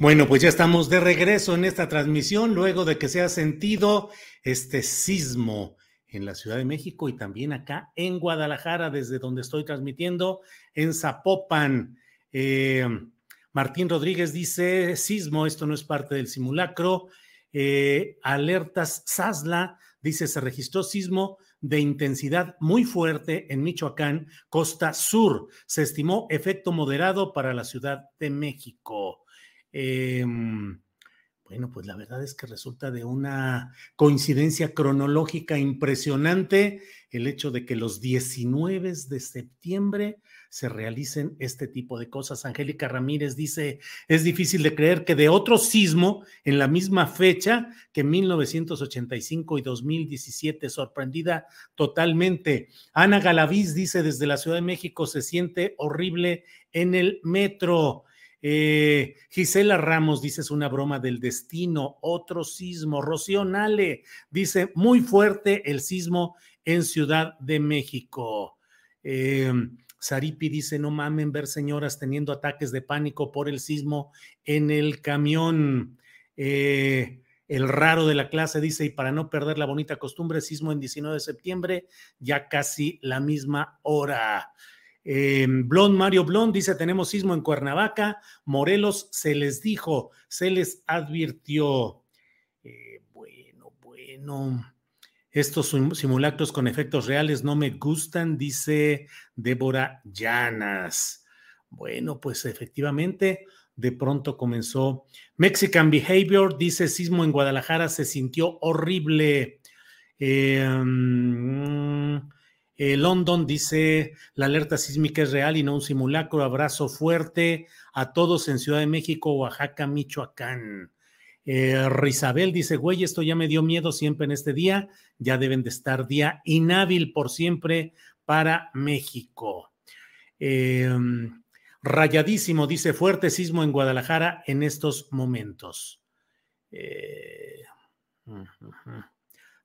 Bueno, pues ya estamos de regreso en esta transmisión luego de que se ha sentido este sismo en la Ciudad de México y también acá en Guadalajara, desde donde estoy transmitiendo, en Zapopan. Eh, Martín Rodríguez dice, sismo, esto no es parte del simulacro. Eh, alertas Sasla dice, se registró sismo de intensidad muy fuerte en Michoacán, costa sur. Se estimó efecto moderado para la Ciudad de México. Eh, bueno, pues la verdad es que resulta de una coincidencia cronológica impresionante el hecho de que los 19 de septiembre se realicen este tipo de cosas. Angélica Ramírez dice, es difícil de creer que de otro sismo en la misma fecha que 1985 y 2017, sorprendida totalmente. Ana Galaviz dice, desde la Ciudad de México se siente horrible en el metro. Eh, Gisela Ramos dice es una broma del destino, otro sismo. Rocío Nale dice muy fuerte el sismo en Ciudad de México. Eh, Saripi dice no mamen ver señoras teniendo ataques de pánico por el sismo en el camión. Eh, el raro de la clase dice, y para no perder la bonita costumbre, sismo en 19 de septiembre, ya casi la misma hora. Eh, Blond Mario Blond dice: Tenemos sismo en Cuernavaca. Morelos se les dijo, se les advirtió. Eh, bueno, bueno. Estos simulacros con efectos reales no me gustan, dice Débora Llanas. Bueno, pues efectivamente, de pronto comenzó. Mexican Behavior dice: Sismo en Guadalajara se sintió horrible. Eh, mm, eh, London dice, la alerta sísmica es real y no un simulacro. Abrazo fuerte a todos en Ciudad de México, Oaxaca, Michoacán. Eh, dice, güey, esto ya me dio miedo siempre en este día. Ya deben de estar día inhábil por siempre para México. Em, rayadísimo, dice, fuerte sismo en Guadalajara en estos momentos. Eh,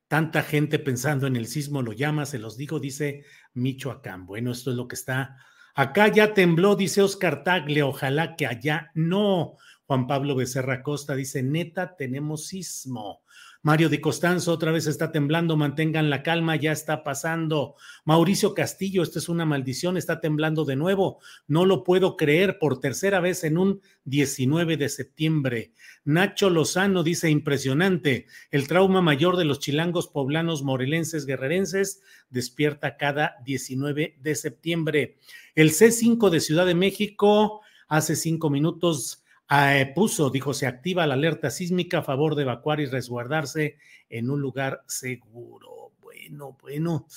Tanta gente pensando en el sismo lo llama, se los digo, dice Michoacán. Bueno, esto es lo que está. Acá ya tembló, dice Oscar Tagle, ojalá que allá no. Juan Pablo Becerra Costa dice, neta, tenemos sismo. Mario Di Costanzo otra vez está temblando, mantengan la calma, ya está pasando. Mauricio Castillo, esta es una maldición, está temblando de nuevo. No lo puedo creer por tercera vez en un 19 de septiembre. Nacho Lozano dice impresionante, el trauma mayor de los chilangos poblanos morelenses guerrerenses despierta cada 19 de septiembre. El C5 de Ciudad de México hace cinco minutos eh, puso, dijo, se activa la alerta sísmica a favor de evacuar y resguardarse en un lugar seguro. Bueno, bueno.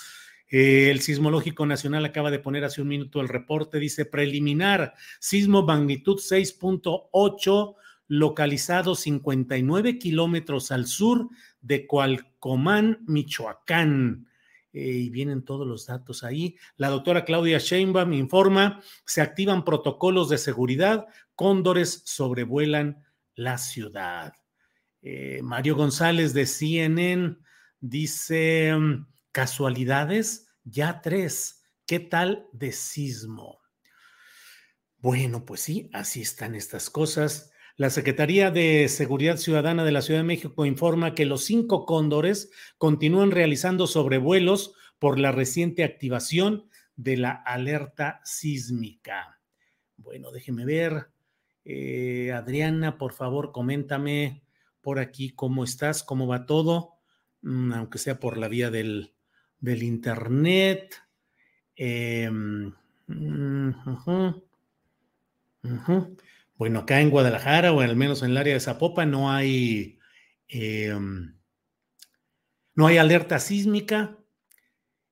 Eh, el Sismológico Nacional acaba de poner hace un minuto el reporte, dice preliminar, sismo magnitud 6.8, localizado 59 kilómetros al sur de Cualcomán, Michoacán. Eh, y vienen todos los datos ahí. La doctora Claudia Sheinbaum informa, se activan protocolos de seguridad, cóndores sobrevuelan la ciudad. Eh, Mario González de CNN dice, mm, casualidades, ya tres, ¿qué tal de sismo? Bueno, pues sí, así están estas cosas. La Secretaría de Seguridad Ciudadana de la Ciudad de México informa que los cinco cóndores continúan realizando sobrevuelos por la reciente activación de la alerta sísmica. Bueno, déjeme ver. Eh, Adriana, por favor, coméntame por aquí cómo estás, cómo va todo, mm, aunque sea por la vía del, Internet. Em, mm, bueno, acá en Guadalajara o al menos en el área de Zapopan no hay, em, no hay alerta sísmica.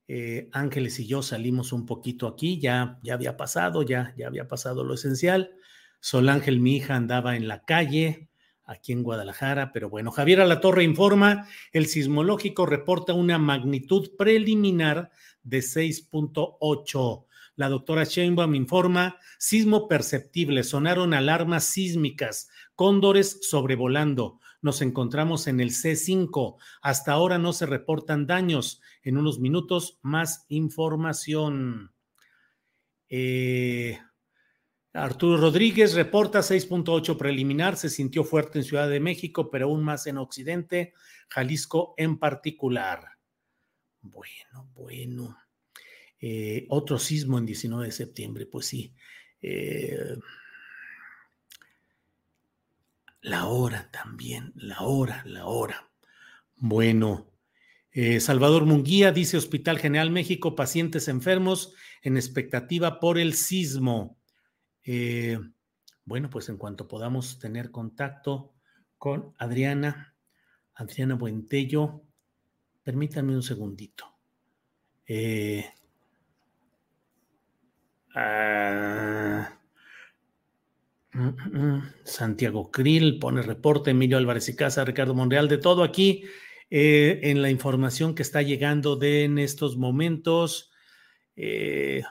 Eh, Ángeles y yo salimos un poquito aquí, ya, ya había pasado, ya, ya había pasado lo esencial. Sol Ángel, mi hija, andaba en la calle aquí en Guadalajara, pero bueno, Javier Alatorre informa, el sismológico reporta una magnitud preliminar de 6.8. La doctora Sheinbaum informa, sismo perceptible, sonaron alarmas sísmicas, cóndores sobrevolando. Nos encontramos en el C5. Hasta ahora no se reportan daños. En unos minutos, más información. Eh, Arturo Rodríguez reporta 6.8 preliminar, se sintió fuerte en Ciudad de México, pero aún más en Occidente, Jalisco en particular. Bueno, bueno. Eh, otro sismo en 19 de septiembre, pues sí. Eh, la hora también, la hora, la hora. Bueno, eh, Salvador Munguía dice Hospital General México, pacientes enfermos en expectativa por el sismo. bueno, pues en cuanto podamos tener contacto con Adriana, Adriana Buentello, permítanme un segundito. Ah, mm, mm, Santiago Krill pone reporte, Emilio Álvarez y Casa, Ricardo Monreal, de todo aquí eh, en la información que está llegando de en estos momentos. Eh,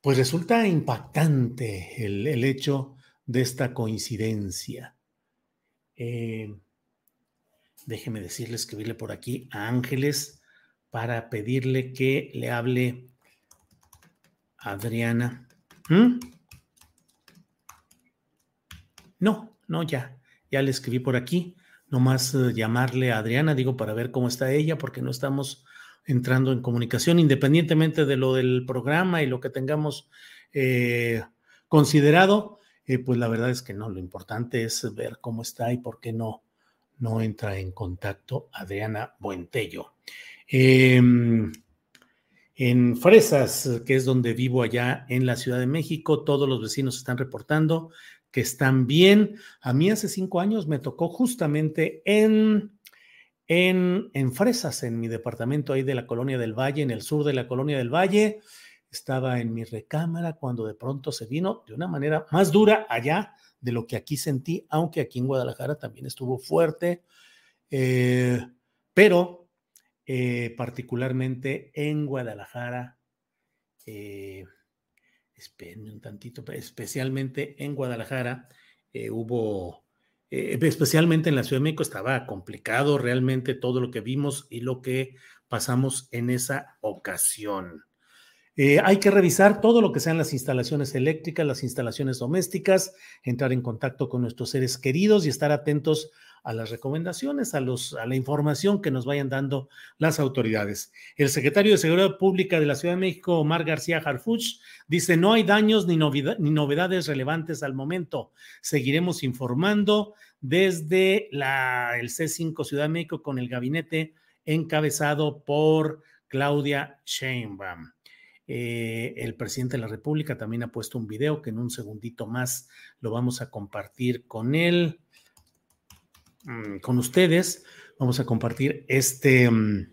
pues resulta impactante el, hecho de esta coincidencia. Eh, déjeme decirle, escribirle por aquí a Ángeles para pedirle que le hable Adriana. ¿Mm? No, no, ya. Ya le escribí por aquí. Nomás más eh, llamarle a Adriana, digo, para ver cómo está ella, porque no estamos entrando en comunicación, independientemente de lo del programa y lo que tengamos eh, considerado, eh, pues la verdad es que no, lo importante es ver cómo está y por qué no, no entra en contacto Adriana Buentello. En Fresas, que es donde vivo allá en la Ciudad de México, todos los vecinos están reportando que están bien. A mí hace cinco años me tocó justamente en, en, en Fresas, en mi departamento ahí de la Colonia del Valle, en el sur de la Colonia del Valle. Estaba en mi recámara cuando de pronto se vino de una manera más dura allá de lo que aquí sentí, aunque aquí en Guadalajara también estuvo fuerte. Eh, pero eh, particularmente en Guadalajara. Eh, espérenme un tantito, especialmente en Guadalajara eh, hubo, especialmente en la Ciudad de México, estaba complicado realmente todo lo que vimos y lo que pasamos en esa ocasión. hay que revisar todo lo que sean las instalaciones eléctricas, las instalaciones domésticas, entrar en contacto con nuestros seres queridos y estar atentos a las recomendaciones, a, los, a la información que nos vayan dando las autoridades. El secretario de Seguridad Pública de la Ciudad de México, Omar García Harfuch, dice, no hay daños ni, ni novedades relevantes al momento. Seguiremos informando desde la, el C5 Ciudad de México con el gabinete encabezado por Claudia Sheinbaum. Eh, el presidente de la República también ha puesto un video que en un segundito más lo vamos a compartir con él. Mm, con ustedes. Vamos a compartir este, mm,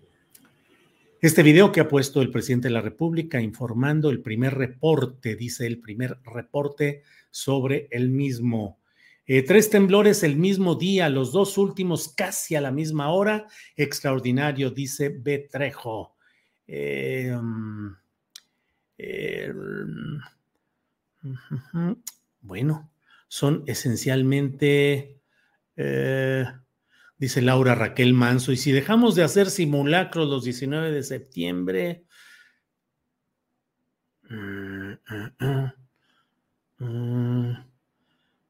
este video que ha puesto el presidente de la República informando el primer reporte, dice el primer reporte sobre el mismo. Eh, tres temblores el mismo día, los dos últimos casi a la misma hora. Extraordinario, dice Betrejo. Eh, mm, bueno, son esencialmente eh, dice Laura Raquel Manso, y si dejamos de hacer simulacros los 19 de septiembre, mm, mm, mm,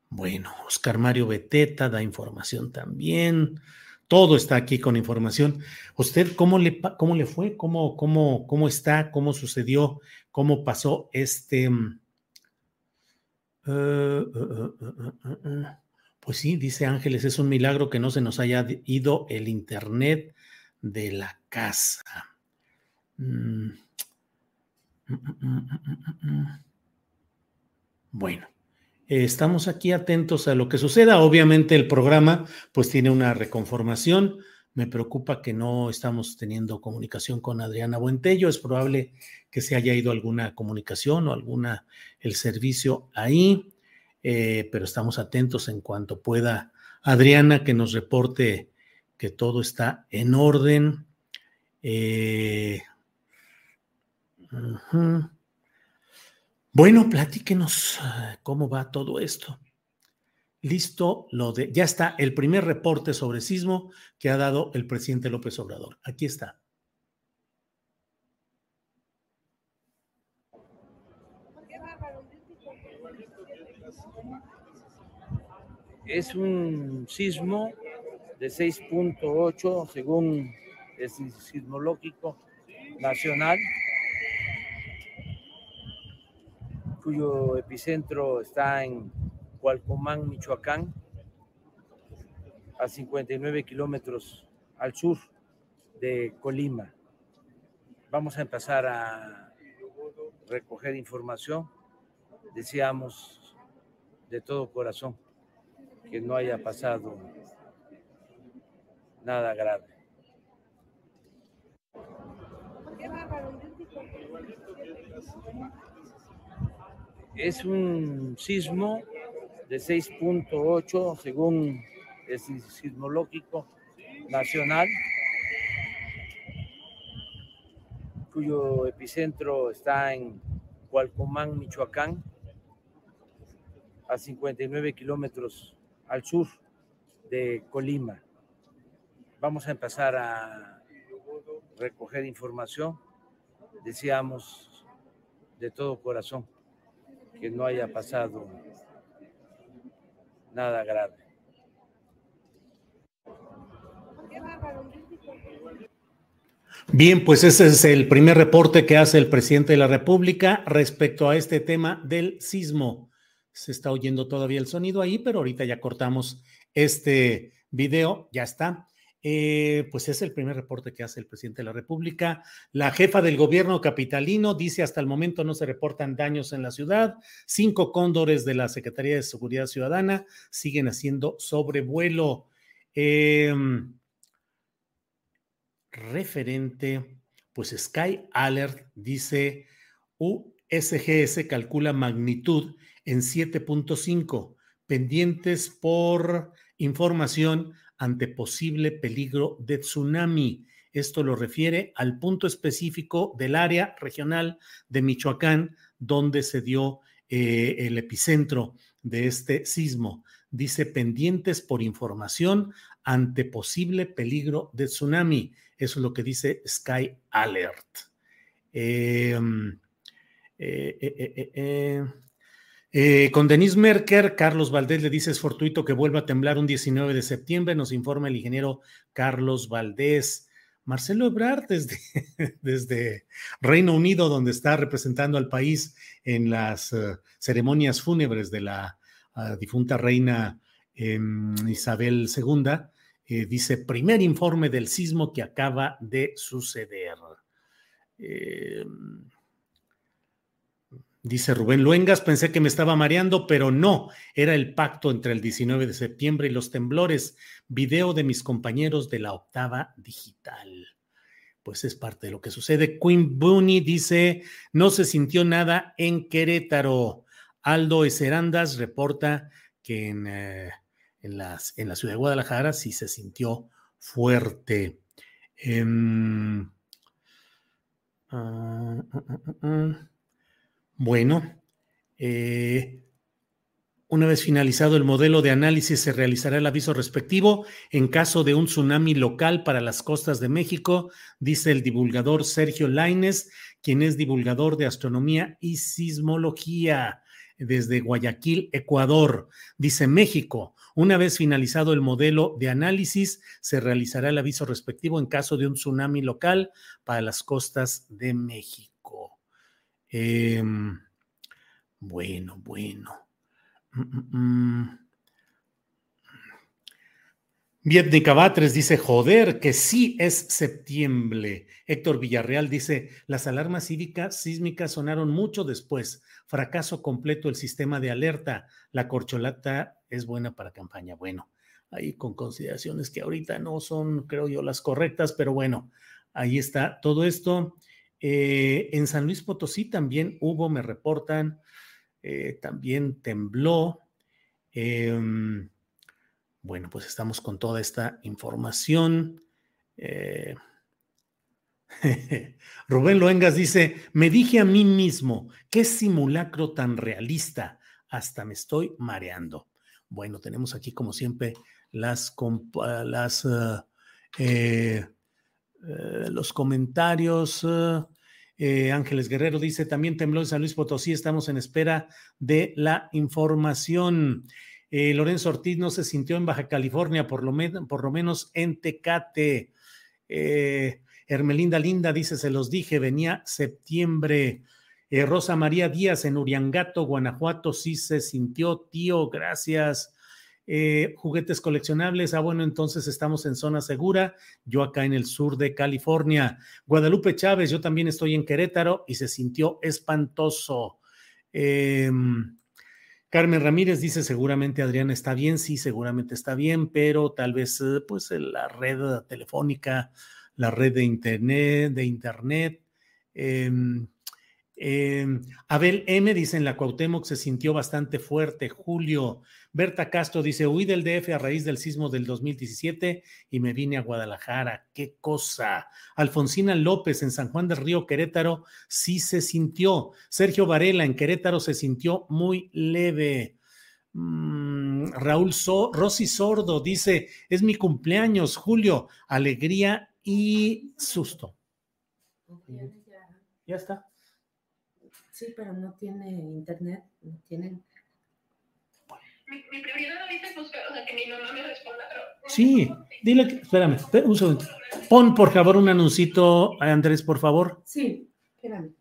Bueno, Oscar Mario Beteta da información también. Todo está aquí con información. ¿Usted cómo le, cómo le fue? ¿Cómo, cómo, ¿Cómo está? ¿Cómo sucedió? ¿Cómo pasó este... Eh, eh, pues sí, dice Ángeles, es un milagro que no se nos haya ido el Internet de la casa. Mm. Mm, bueno, estamos aquí atentos a lo que suceda. Obviamente el programa pues tiene una reconformación. Me preocupa que no estamos teniendo comunicación con Adriana Buentello. Es probable que se haya ido alguna comunicación o alguna el servicio ahí, eh, pero estamos atentos en cuanto pueda Adriana que nos reporte que todo está en orden. Eh, bueno, platíquenos ah, cómo va todo esto. Listo, lo de, ya está el primer reporte sobre sismo que ha dado el presidente López Obrador. Aquí está. Es un sismo de 6.8 según el sismológico nacional cuyo epicentro está en Cualcomán, Michoacán, a 59 kilómetros al sur de Colima. Vamos a empezar a recoger información. Deseamos de todo corazón que no haya pasado nada grave. Es un sismo de 6.8 según el sismológico nacional, cuyo epicentro está en Cualcomán, Michoacán, a 59 kilómetros al sur de Colima. Vamos a empezar a recoger información. Deseamos de todo corazón que no haya pasado nada grave. Bien, pues ese es el primer reporte que hace el presidente de la República respecto a este tema del sismo. Se está oyendo todavía el sonido ahí, pero ahorita ya cortamos este video, ya está. Eh, pues es el primer reporte que hace el presidente de la República. La jefa del gobierno capitalino dice hasta el momento no se reportan daños en la ciudad. Cinco cóndores de la Secretaría de Seguridad Ciudadana siguen haciendo sobrevuelo. Em, referente, pues Sky Alert dice USGS calcula magnitud en 7.5, pendientes por información ante posible peligro de tsunami. Esto lo refiere al punto específico del área regional de Michoacán donde se dio eh, el epicentro de este sismo. Dice pendientes por información ante posible peligro de tsunami. Eso es lo que dice Sky Alert. Em, eh, eh, eh, con Denise Merker, Carlos Valdés le dice es fortuito que vuelva a temblar un 19 de septiembre, nos informa el ingeniero Carlos Valdés. Marcelo Ebrard desde, Reino Unido, donde está representando al país en las eh, ceremonias fúnebres de la ah, difunta reina em, Isabel II, eh, dice, primer informe del sismo que acaba de suceder. Em, Dice Rubén Luengas, pensé que me estaba mareando, pero no, era el pacto entre el 19 de septiembre y los temblores. Video de mis compañeros de la octava digital. Pues es parte de lo que sucede. Queen Booney dice, no se sintió nada en Querétaro. Aldo Eserandas reporta que en, eh, en, en la ciudad de Guadalajara sí se sintió fuerte. Em, ah, ah, ah, bueno, eh, una vez finalizado el modelo de análisis, se realizará el aviso respectivo en caso de un tsunami local para las costas de México, dice el divulgador Sergio Laines, quien es divulgador de astronomía y sismología. desde Guayaquil, Ecuador. Dice México, una vez finalizado el modelo de análisis, se realizará el aviso respectivo en caso de un tsunami local para las costas de México. Em, bueno, bueno. Mm, mm, mm. Vietnica Batres dice, joder, que sí es septiembre. Héctor Villarreal dice, las alarmas cívicas sísmicas sonaron mucho después. Fracaso completo el sistema de alerta. La corcholata es buena para campaña. Bueno, ahí con consideraciones que ahorita no son, creo yo, las correctas, pero bueno, ahí está todo esto. Eh, en San Luis Potosí también hubo, me reportan, eh, también tembló. Em, bueno, pues estamos con toda esta información. Eh, Rubén Loengas dice, me dije a mí mismo, qué simulacro tan realista, hasta me estoy mareando. Bueno, tenemos aquí como siempre las, las eh, los comentarios. Uh, Ángeles Guerrero dice, también tembló en San Luis Potosí, estamos en espera de la información. Eh, Lorenzo Ortiz no se sintió en Baja California, por lo, por lo menos en Tecate. Eh, Hermelinda Linda dice, se los dije, venía septiembre. Eh, Rosa María Díaz en Uriangato, Guanajuato, sí se sintió, tío, gracias. Juguetes coleccionables, ah, bueno, entonces estamos en zona segura, yo acá en el sur de California. Guadalupe Chávez, yo también estoy en Querétaro y se sintió espantoso. Eh, Carmen Ramírez dice, seguramente Adriana está bien, sí, seguramente está bien, pero tal vez eh, pues la red telefónica, la red de internet, de internet. Em, em, Abel M dice, en la Cuauhtémoc se sintió bastante fuerte. Julio, Berta Castro dice, huí del DF a raíz del sismo del 2017 y me vine a Guadalajara. ¡Qué cosa! Alfonsina López en San Juan del Río, Querétaro, sí se sintió. Sergio Varela en Querétaro se sintió muy leve. Mm, Raúl Rosy Sordo dice, es mi cumpleaños, Julio, alegría y susto. Ya está. Sí, pero no tiene internet, no tienen mi, prioridad ahorita es buscar, o sea, que mi mamá me responda, pero... Sí, dile que, espérame, un segundo. Pon por favor un anuncito, Andrés, por favor. Sí, espérame.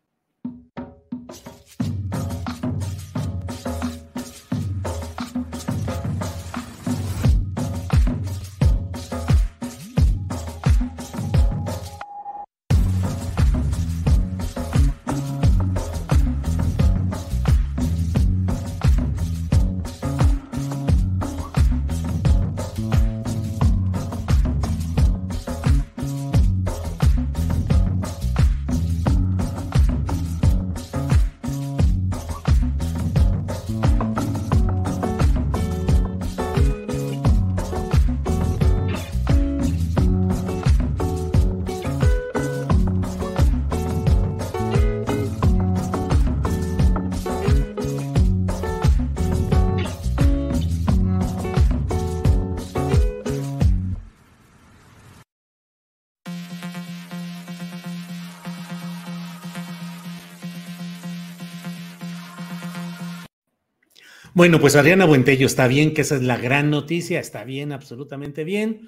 Bueno, pues Adriana Buentello está bien, que esa es la gran noticia, está bien, absolutamente bien.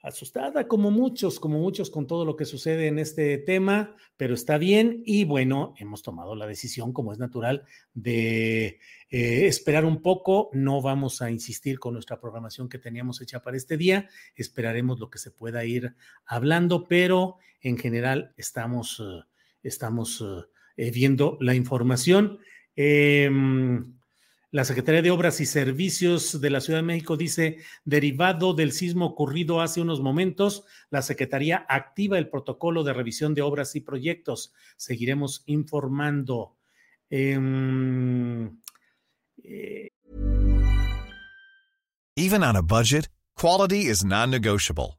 Asustada como muchos, como muchos con todo lo que sucede en este tema, pero está bien y bueno, hemos tomado la decisión, como es natural, de eh, esperar un poco. No vamos a insistir con nuestra programación que teníamos hecha para este día, esperaremos lo que se pueda ir hablando, pero en general estamos, eh, estamos eh, viendo la información. Em, la Secretaría de Obras y Servicios de la Ciudad de México dice, derivado del sismo ocurrido hace unos momentos, la Secretaría activa el protocolo de revisión de obras y proyectos. Seguiremos informando. Eh, eh. Even on a budget, quality is non-negotiable.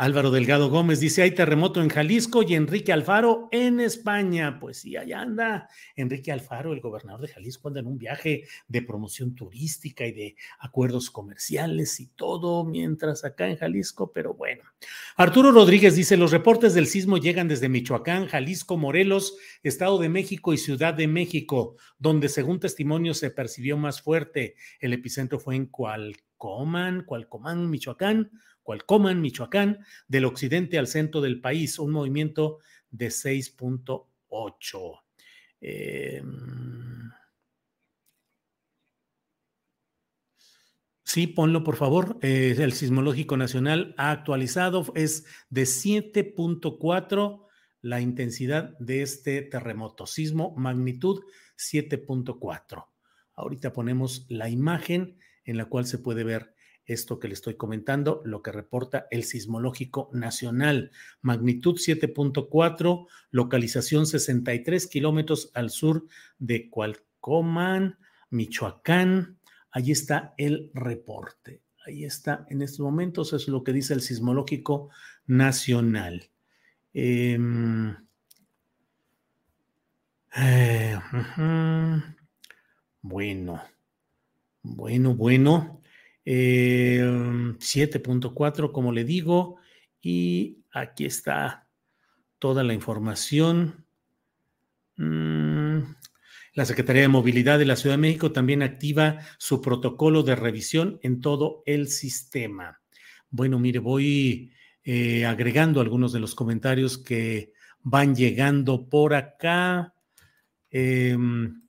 Álvaro Delgado Gómez dice, hay terremoto en Jalisco y Enrique Alfaro en España. Pues sí, allá anda Enrique Alfaro, el gobernador de Jalisco, anda en un viaje de promoción turística y de acuerdos comerciales y todo, mientras acá en Jalisco, pero bueno. Arturo Rodríguez dice, los reportes del sismo llegan desde Michoacán, Jalisco, Morelos, Estado de México y Ciudad de México, donde según testimonios se percibió más fuerte. El epicentro fue en Cualcomán, Cualcomán, Michoacán Cualcoman, Michoacán, del occidente al centro del país, un movimiento de 6.8. Em, sí, ponlo por favor. Eh, el Sismológico Nacional ha actualizado, es de 7.4 la intensidad de este terremoto. Sismo magnitud 7.4. Ahorita ponemos la imagen en la cual se puede ver esto que le estoy comentando, lo que reporta el Sismológico Nacional. Magnitud 7.4, localización 63 kilómetros al sur de Cualcomán, Michoacán. Ahí está el reporte. Ahí está en estos momentos, es lo que dice el Sismológico Nacional. Em, eh, bueno, bueno, bueno. 7.4, eh, como le digo, y aquí está toda la información. Mm, la Secretaría de Movilidad de la Ciudad de México también activa su protocolo de revisión en todo el sistema. Bueno, mire, voy eh, agregando algunos de los comentarios que van llegando por acá. Em,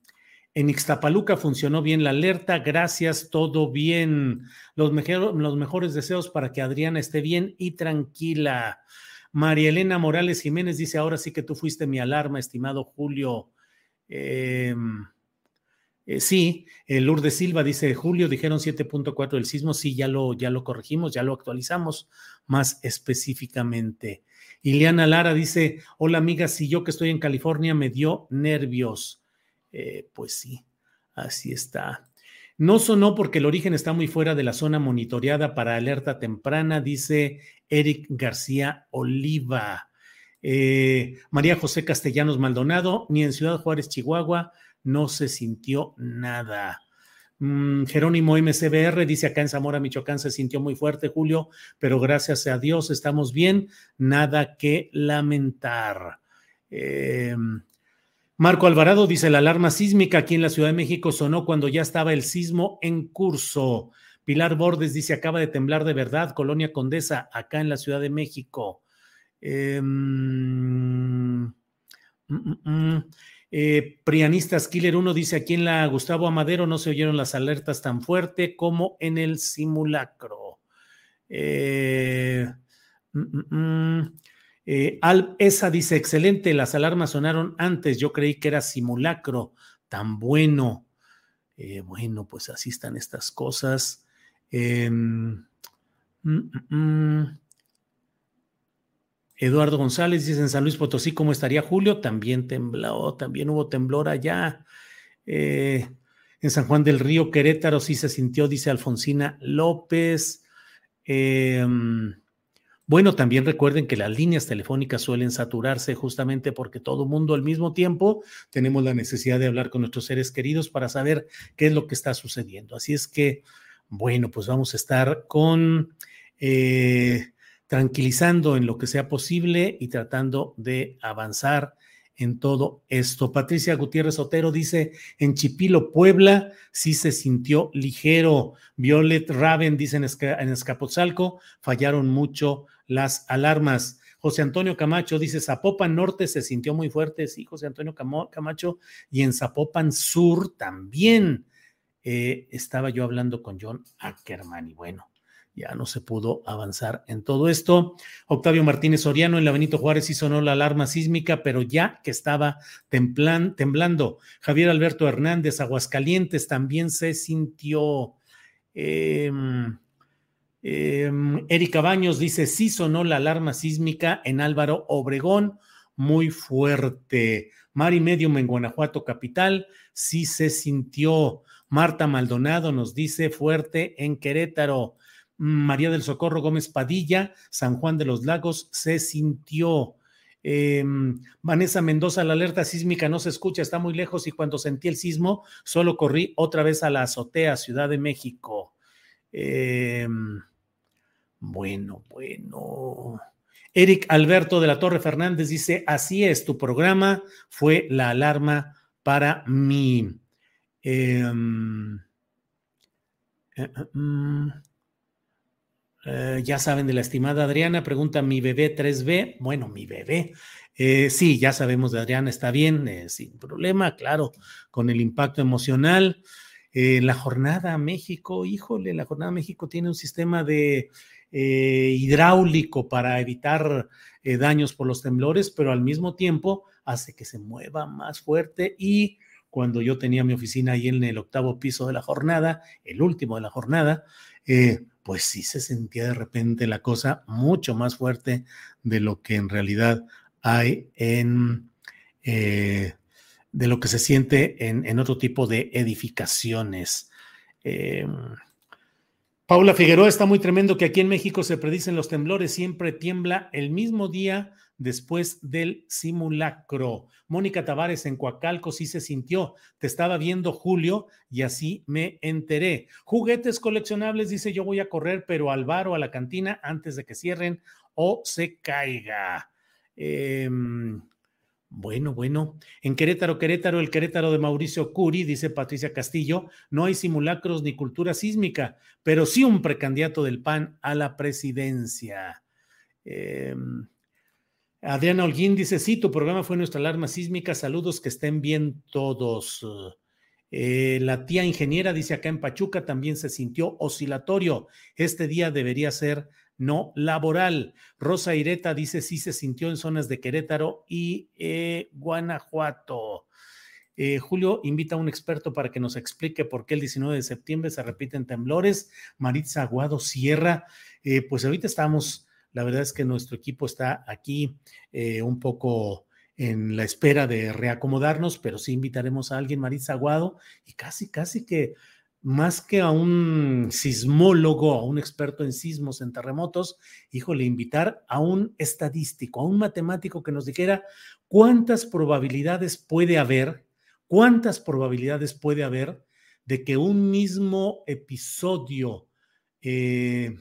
en Ixtapaluca funcionó bien la alerta, gracias, todo bien. Los, los mejores deseos para que Adriana esté bien y tranquila. María Elena Morales Jiménez dice, ahora sí que tú fuiste mi alarma, estimado Julio. Em, eh, sí, Lourdes Silva dice, Julio, dijeron 7.4 del sismo, sí, ya lo, ya lo corregimos, ya lo actualizamos más específicamente. Ileana Lara dice, hola amiga, si yo que estoy en California me dio nervios. Eh, pues sí, así está. No sonó porque el origen está muy fuera de la zona monitoreada para alerta temprana, dice Eric García Oliva. Eh, María José Castellanos Maldonado, ni en Ciudad Juárez, Chihuahua, no se sintió nada. Mm, Jerónimo MCBR dice acá en Zamora, Michoacán, se sintió muy fuerte, Julio, pero gracias a Dios estamos bien, nada que lamentar. Eh, Marco Alvarado dice, la alarma sísmica aquí en la Ciudad de México sonó cuando ya estaba el sismo en curso. Pilar Bordes dice, acaba de temblar de verdad, Colonia Condesa, acá en la Ciudad de México. Em, mm, mm, mm, eh, Prianistas Killer 1 dice, aquí en la Gustavo Amadero no se oyeron las alertas tan fuerte como en el simulacro. Eh, eh, Al esa dice, excelente, las alarmas sonaron antes, yo creí que era simulacro, tan bueno. Eh, bueno, pues así están estas cosas. Em, mm, mm, mm. Eduardo González dice en San Luis Potosí, ¿cómo estaría Julio? También tembló, también hubo temblor allá. Eh, en San Juan del Río, Querétaro, sí se sintió, dice Alfonsina López. Eh, bueno, también recuerden que las líneas telefónicas suelen saturarse justamente porque todo mundo al mismo tiempo tenemos la necesidad de hablar con nuestros seres queridos para saber qué es lo que está sucediendo. Así es que, bueno, pues vamos a estar con eh, tranquilizando en lo que sea posible y tratando de avanzar en todo esto. Patricia Gutiérrez Otero dice, en Chipilo, Puebla, sí se sintió ligero. Violet Raven dice, en, Escapotzalco fallaron mucho las alarmas. José Antonio Camacho dice, Zapopan Norte se sintió muy fuerte, sí, José Antonio Camacho, y en Zapopan Sur también. Eh, estaba yo hablando con John Ackerman y bueno, ya no se pudo avanzar en todo esto. Octavio Martínez Soriano en la Benito Juárez sí sonó la alarma sísmica, pero ya que estaba temblando. Javier Alberto Hernández, Aguascalientes, también se sintió. Em, em, Erika Baños dice, sí sonó la alarma sísmica en Álvaro Obregón, muy fuerte. Mari Medium en Guanajuato Capital, sí se sintió. Marta Maldonado nos dice fuerte en Querétaro. María del Socorro Gómez Padilla, San Juan de los Lagos, se sintió. Em, Vanessa Mendoza, la alerta sísmica no se escucha, está muy lejos y cuando sentí el sismo solo corrí otra vez a la azotea, Ciudad de México. Em, bueno, bueno. Eric Alberto de la Torre Fernández dice, así es, tu programa fue la alarma para mí. Em, eh, eh, mm, eh, ya saben de la estimada Adriana, pregunta mi bebé 3B. Bueno, mi bebé. Eh, sí, ya sabemos de Adriana, está bien, eh, sin problema, claro, con el impacto emocional. la jornada México, híjole, la jornada México tiene un sistema de hidráulico para evitar daños por los temblores, pero al mismo tiempo hace que se mueva más fuerte y cuando yo tenía mi oficina ahí en el octavo piso de la jornada, el último de la jornada, pues sí se sentía de repente la cosa mucho más fuerte de lo que en realidad hay en, eh, de lo que se siente en, otro tipo de edificaciones. Em, Paula Figueroa está muy tremendo que aquí en México se predicen los temblores, siempre tiembla el mismo día después del simulacro. Mónica Tavares en Coacalco sí se sintió. Te estaba viendo Julio y así me enteré. Juguetes coleccionables, dice yo voy a correr, pero al bar o a la cantina antes de que cierren o se caiga. Em, bueno, bueno. En Querétaro, Querétaro, el Querétaro de Mauricio Curi, dice Patricia Castillo, no hay simulacros ni cultura sísmica, pero sí un precandidato del PAN a la presidencia. Eh, Adriana Holguín dice, sí, tu programa fue nuestra alarma sísmica, saludos, que estén bien todos. Eh, la tía ingeniera dice acá en Pachuca también se sintió oscilatorio. Este día debería ser no laboral. Rosa Ireta dice sí se sintió en zonas de Querétaro y eh, Guanajuato. Eh, Julio invita a un experto para que nos explique por qué el 19 de septiembre se repiten temblores. Maritza Aguado Sierra, pues ahorita estamos la verdad es que nuestro equipo está aquí eh, un poco en la espera de reacomodarnos, pero sí invitaremos a alguien, Marisa Aguado, y casi, casi que más que a un sismólogo, a un experto en sismos, en terremotos, híjole, invitar a un estadístico, a un matemático que nos dijera cuántas probabilidades puede haber, cuántas probabilidades puede haber de que un mismo episodio eh,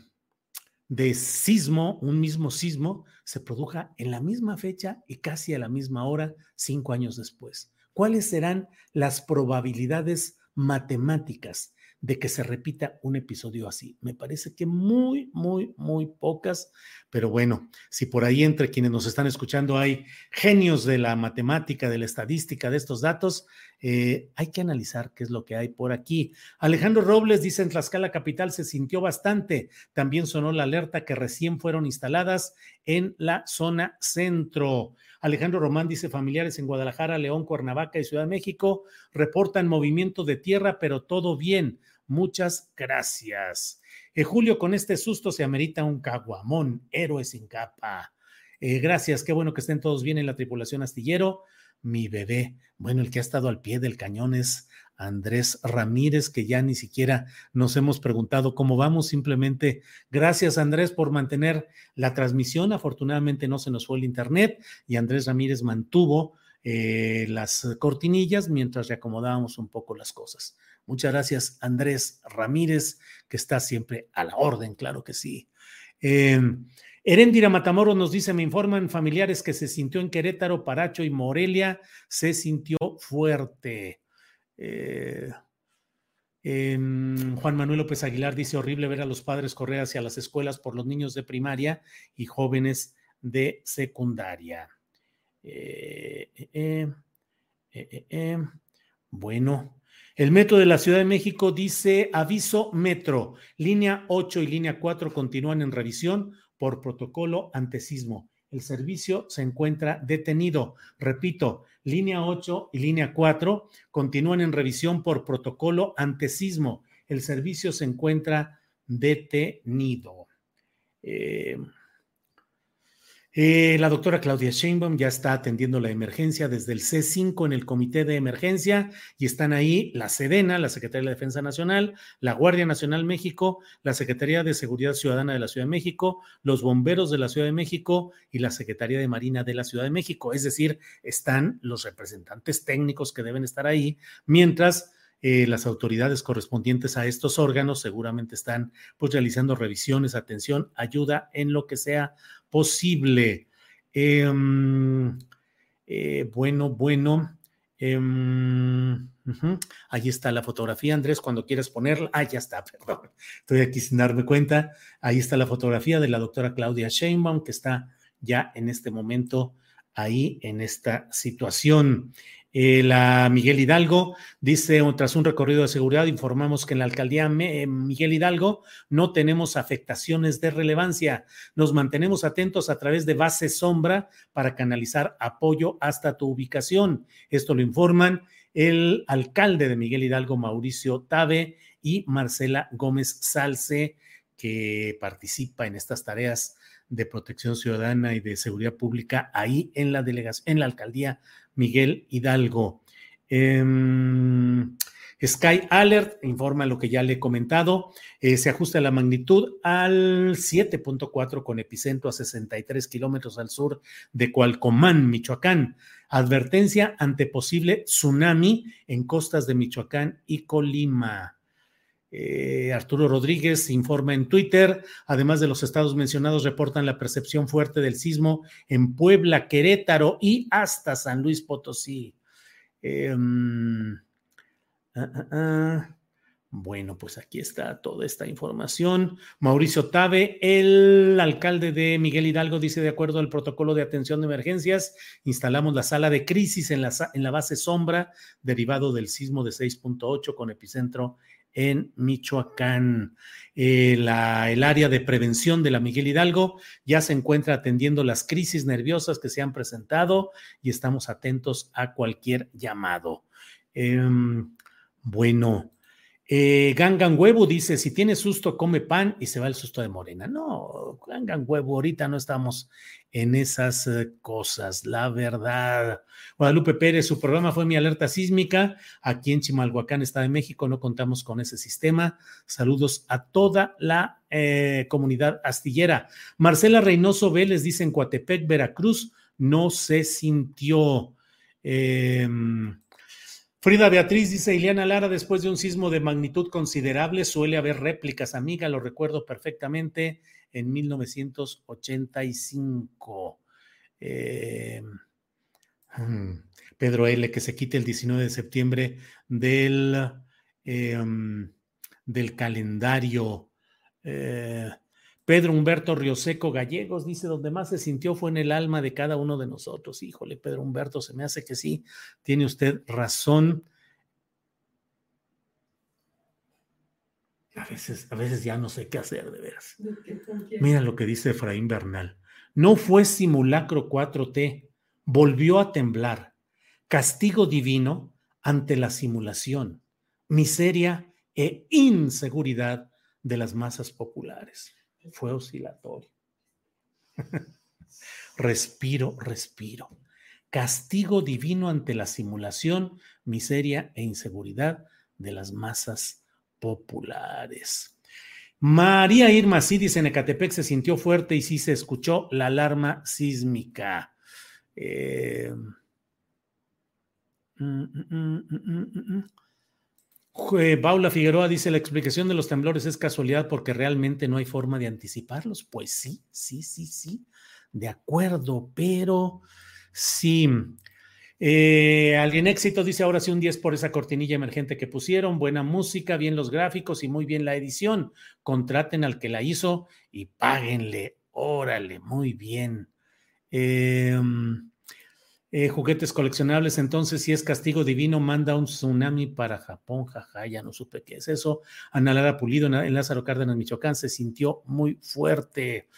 de sismo, un mismo sismo, se produja en la misma fecha y casi a la misma hora, cinco años después. ¿Cuáles serán las probabilidades matemáticas de que se repita un episodio así. Me parece que muy, muy, muy pocas, pero bueno, si por ahí entre quienes nos están escuchando hay genios de la matemática, de la estadística, de estos datos, eh, hay que analizar qué es lo que hay por aquí. Alejandro Robles dice en Tlaxcala Capital se sintió bastante. También sonó la alerta que recién fueron instaladas en la zona centro. Alejandro Román dice familiares en Guadalajara, León, Cuernavaca y Ciudad de México reportan movimiento de tierra, pero todo bien. Muchas gracias. Eh, Julio, con este susto se amerita un caguamón, héroe sin capa. Eh, gracias, qué bueno que estén todos bien en la tripulación astillero. Mi bebé, bueno, el que ha estado al pie del cañón es Andrés Ramírez, que ya ni siquiera nos hemos preguntado cómo vamos. Simplemente gracias, Andrés, por mantener la transmisión. Afortunadamente no se nos fue el internet y Andrés Ramírez mantuvo eh, las cortinillas mientras reacomodábamos un poco las cosas. Muchas gracias, Andrés Ramírez, que está siempre a la orden, claro que sí. Eh, Erendira Matamoros nos dice, me informan familiares que se sintió en Querétaro, Paracho y Morelia, se sintió fuerte. Eh, em, Juan Manuel López Aguilar dice, horrible ver a los padres correr hacia las escuelas por los niños de primaria y jóvenes de secundaria. Eh, eh, bueno, el metro de la Ciudad de México dice aviso metro, línea 8 y línea 4 continúan en revisión por protocolo ante sismo. El servicio se encuentra detenido. Repito, línea 8 y línea 4 continúan en revisión por protocolo ante sismo. El servicio se encuentra detenido. Eh, eh, la doctora Claudia Sheinbaum ya está atendiendo la emergencia desde el C5 en el Comité de Emergencia y están ahí la Sedena, la Secretaría de la Defensa Nacional, la Guardia Nacional México, la Secretaría de Seguridad Ciudadana de la Ciudad de México, los bomberos de la Ciudad de México y la Secretaría de Marina de la Ciudad de México. Es decir, están los representantes técnicos que deben estar ahí, mientras eh, las autoridades correspondientes a estos órganos seguramente están pues realizando revisiones, atención, ayuda en lo que sea posible. Em, eh, bueno, bueno. Em, ahí está la fotografía, Andrés, cuando quieras ponerla. Ah, ya está, perdón. Estoy aquí sin darme cuenta. Ahí está la fotografía de la doctora Claudia Sheinbaum, que está ya en este momento ahí en esta situación. Eh, la Miguel Hidalgo dice, tras un recorrido de seguridad, informamos que en la alcaldía eh, Miguel Hidalgo no tenemos afectaciones de relevancia. Nos mantenemos atentos a través de base sombra para canalizar apoyo hasta tu ubicación. Esto lo informan el alcalde de Miguel Hidalgo, Mauricio Tabe, y Marcela Gómez Salce, que participa en estas tareas de protección ciudadana y de seguridad pública ahí en la delegación, en la alcaldía Miguel Hidalgo. Em, Sky Alert informa lo que ya le he comentado. Eh, se ajusta la magnitud al 7.4 con epicentro a 63 kilómetros al sur de Cualcomán, Michoacán. Advertencia ante posible tsunami en costas de Michoacán y Colima. Eh, Arturo Rodríguez informa en Twitter, además de los estados mencionados, reportan la percepción fuerte del sismo en Puebla, Querétaro y hasta San Luis Potosí. Em, ah, ah, ah. Bueno, pues aquí está toda esta información. Mauricio Tabe, el alcalde de Miguel Hidalgo, dice, de acuerdo al protocolo de atención de emergencias, instalamos la sala de crisis en la, en la base sombra derivado del sismo de 6.8 con epicentro en Michoacán. Eh, el área de prevención de la Miguel Hidalgo ya se encuentra atendiendo las crisis nerviosas que se han presentado y estamos atentos a cualquier llamado. Em, bueno, eh, Gangan Huevo dice, si tiene susto, come pan y se va el susto de Morena. No, Gangan Huevo, ahorita no estamos en esas eh, cosas, la verdad. Guadalupe Pérez, su programa fue mi alerta sísmica. Aquí en Chimalhuacán, Estado de México, no contamos con ese sistema. Saludos a toda la eh, comunidad astillera. Marcela Reynoso Vélez dice en Coatepec, Veracruz, no se sintió. Eh, Frida Beatriz dice, Ileana Lara, después de un sismo de magnitud considerable suele haber réplicas, amiga, lo recuerdo perfectamente, en 1985. Eh, mm, Pedro L., que se quite el 19 de septiembre del, em, del calendario. Eh, Pedro Humberto Rioseco Gallegos dice, donde más se sintió fue en el alma de cada uno de nosotros. Híjole, Pedro Humberto, se me hace que sí, tiene usted razón. A veces, a veces ya no sé qué hacer, de veras. Mira lo que dice Efraín Bernal. No fue simulacro 4T, volvió a temblar. Castigo divino ante la simulación, miseria e inseguridad de las masas populares fue oscilatorio. respiro, respiro. Castigo divino ante la simulación, miseria e inseguridad de las masas populares. María Irma sí dice en Ecatepec se sintió fuerte y sí se escuchó la alarma sísmica. Eh, mm, mm, mm, Paula Figueroa dice, la explicación de los temblores es casualidad porque realmente no hay forma de anticiparlos. Pues sí, sí, sí, sí, de acuerdo, pero sí. Eh, alguien éxito dice ahora sí un 10 por esa cortinilla emergente que pusieron, buena música, bien los gráficos y muy bien la edición. Contraten al que la hizo y páguenle. Órale, muy bien. Em, eh, juguetes coleccionables, entonces, si es castigo divino, manda un tsunami para Japón, jaja, ya no supe qué es eso. Ana Lara Pulido en Lázaro Cárdenas, Michoacán, se sintió muy fuerte.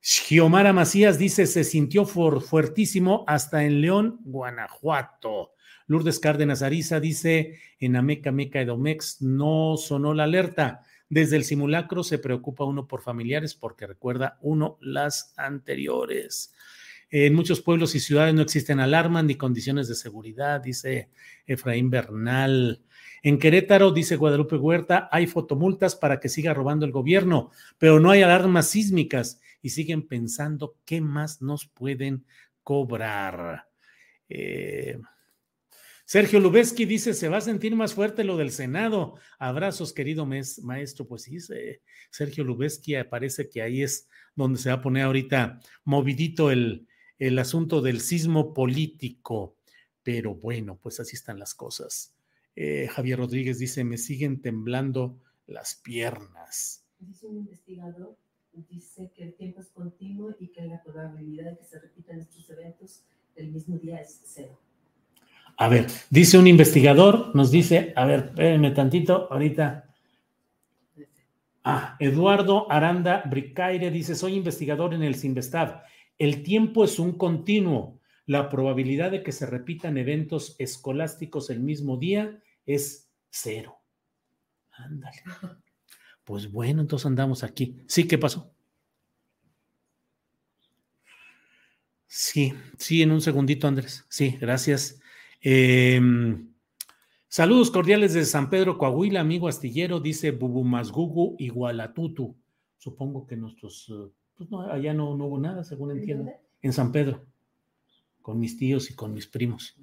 Giomara Macías dice, se sintió fuertísimo hasta en León, Guanajuato. Lourdes Cárdenas Ariza dice, en Ameca, Meca, Edomex no sonó la alerta. Desde el simulacro se preocupa uno por familiares porque recuerda uno las anteriores. En muchos pueblos y ciudades no existen alarmas ni condiciones de seguridad, dice Efraín Bernal. En Querétaro, dice Guadalupe Huerta, hay fotomultas para que siga robando el gobierno, pero no hay alarmas sísmicas y siguen pensando qué más nos pueden cobrar. Eh, Sergio Lubeski dice, se va a sentir más fuerte lo del Senado. Abrazos, querido maestro. Pues sí, Sergio Lubeski parece que ahí es donde se va a poner ahorita movidito el, el asunto del sismo político. Pero bueno, pues así están las cosas. Eh, Javier Rodríguez dice, me siguen temblando las piernas. Dice un investigador, dice que el tiempo es continuo y que la probabilidad de que se repitan estos eventos el mismo día es cero. A ver, dice un investigador, nos dice, a ver, espérenme tantito, ahorita. Ah, Eduardo Aranda Bricaire dice, soy investigador en el Sinvestav. El tiempo es un continuo. La probabilidad de que se repitan eventos escolásticos el mismo día es cero. Ándale. Pues bueno, entonces andamos aquí. Sí, ¿qué pasó? Sí, sí, en un segundito, Andrés. Sí, gracias. Em, saludos cordiales de San Pedro Coahuila, amigo astillero, dice Bubumasgugu Igualatutu. Supongo que nuestros, eh, pues no, allá no, hubo nada, según entiendo. En San Pedro, con mis tíos y con mis primos.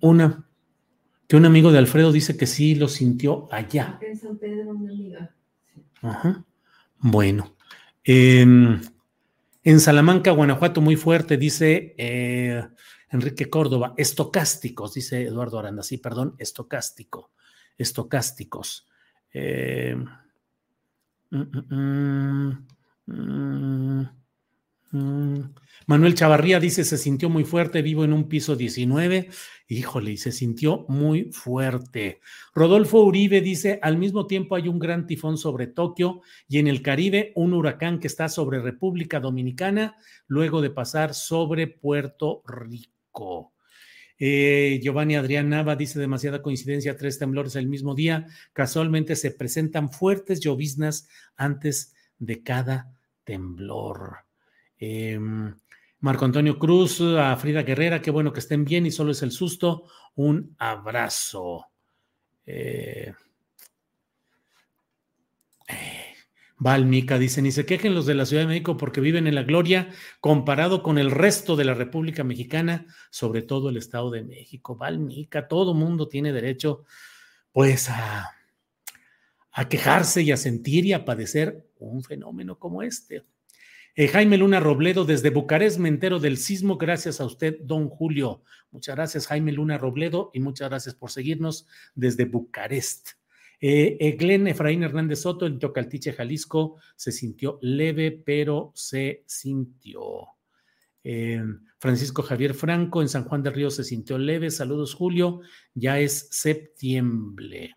Una, que un amigo de Alfredo dice que sí lo sintió allá. En San Pedro, una amiga. Ajá. Bueno. Eh, en Salamanca, Guanajuato, muy fuerte, dice eh, Enrique Córdoba. Estocásticos, dice Eduardo Aranda. Sí, perdón, estocástico. Estocásticos. Eh, Manuel Chavarría dice, se sintió muy fuerte, vivo en un piso 19. Híjole, y se sintió muy fuerte. Rodolfo Uribe dice, al mismo tiempo hay un gran tifón sobre Tokio y en el Caribe un huracán que está sobre República Dominicana, luego de pasar sobre Puerto Rico. Eh, Giovanni Adrián Nava dice demasiada coincidencia, tres temblores el mismo día. Casualmente se presentan fuertes lloviznas antes de cada temblor. Em, Marco Antonio Cruz, a Frida Guerrera, qué bueno que estén bien y solo es el susto. Un abrazo. Eh, Valmica dice, ni se quejen los de la Ciudad de México porque viven en la gloria comparado con el resto de la República Mexicana, sobre todo el Estado de México. Valmica, todo mundo tiene derecho pues a, quejarse y a sentir y a padecer un fenómeno como este. Eh, Jaime Luna Robledo desde Bucarest, me entero del sismo. Gracias a usted, don Julio. Muchas gracias, Jaime Luna Robledo, y muchas gracias por seguirnos desde Bucarest. Eh, eh, Glenn Efraín Hernández Soto en Tocaltiche, Jalisco, se sintió leve, pero se sintió. Francisco Javier Franco en San Juan del Río se sintió leve. Saludos, Julio. Ya es septiembre.